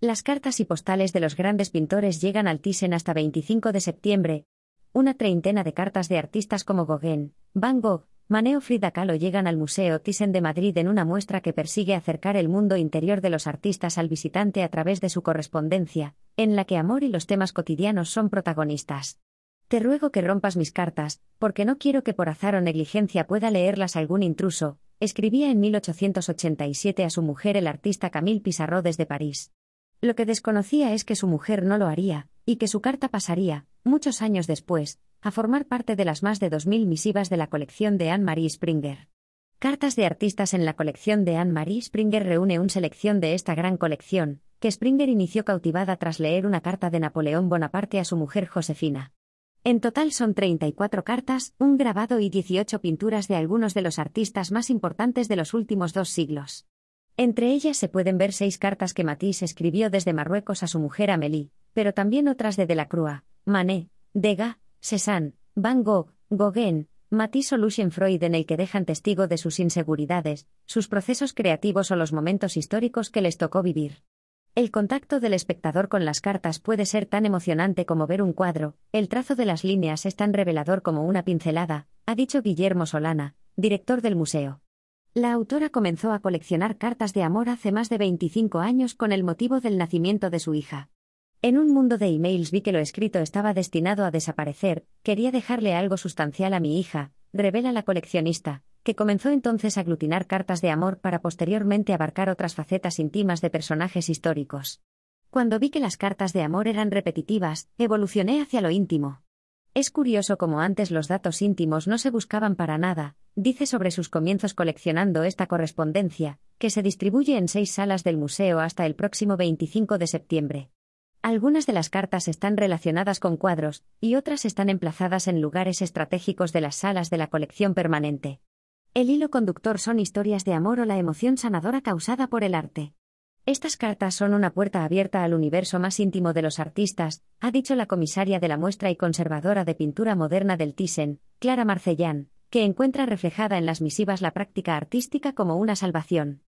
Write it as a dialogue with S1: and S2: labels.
S1: Las cartas y postales de los grandes pintores llegan al Thyssen hasta 25 de septiembre. Una treintena de cartas de artistas como Gauguin, Van Gogh, Maneo Frida Kahlo llegan al Museo Thyssen de Madrid en una muestra que persigue acercar el mundo interior de los artistas al visitante a través de su correspondencia, en la que amor y los temas cotidianos son protagonistas. Te ruego que rompas mis cartas, porque no quiero que por azar o negligencia pueda leerlas algún intruso, escribía en 1887 a su mujer el artista Camille Pissarro desde París. Lo que desconocía es que su mujer no lo haría, y que su carta pasaría, muchos años después, a formar parte de las más de 2.000 misivas de la colección de Anne-Marie Springer. Cartas de artistas en la colección de Anne-Marie Springer reúne una selección de esta gran colección, que Springer inició cautivada tras leer una carta de Napoleón Bonaparte a su mujer Josefina. En total son 34 cartas, un grabado y 18 pinturas de algunos de los artistas más importantes de los últimos dos siglos. Entre ellas se pueden ver seis cartas que Matisse escribió desde Marruecos a su mujer Amélie, pero también otras de Delacroix, Manet, Degas, Cézanne, Van Gogh, Gauguin, Matisse o Lucien Freud en el que dejan testigo de sus inseguridades, sus procesos creativos o los momentos históricos que les tocó vivir. El contacto del espectador con las cartas puede ser tan emocionante como ver un cuadro, el trazo de las líneas es tan revelador como una pincelada, ha dicho Guillermo Solana, director del museo. La autora comenzó a coleccionar cartas de amor hace más de 25 años con el motivo del nacimiento de su hija. En un mundo de emails vi que lo escrito estaba destinado a desaparecer, quería dejarle algo sustancial a mi hija, revela la coleccionista, que comenzó entonces a aglutinar cartas de amor para posteriormente abarcar otras facetas íntimas de personajes históricos. Cuando vi que las cartas de amor eran repetitivas, evolucioné hacia lo íntimo. Es curioso como antes los datos íntimos no se buscaban para nada, dice sobre sus comienzos coleccionando esta correspondencia, que se distribuye en seis salas del museo hasta el próximo 25 de septiembre. Algunas de las cartas están relacionadas con cuadros, y otras están emplazadas en lugares estratégicos de las salas de la colección permanente. El hilo conductor son historias de amor o la emoción sanadora causada por el arte. Estas cartas son una puerta abierta al universo más íntimo de los artistas, ha dicho la comisaria de la muestra y conservadora de pintura moderna del Thyssen, Clara Marcellán, que encuentra reflejada en las misivas la práctica artística como una salvación.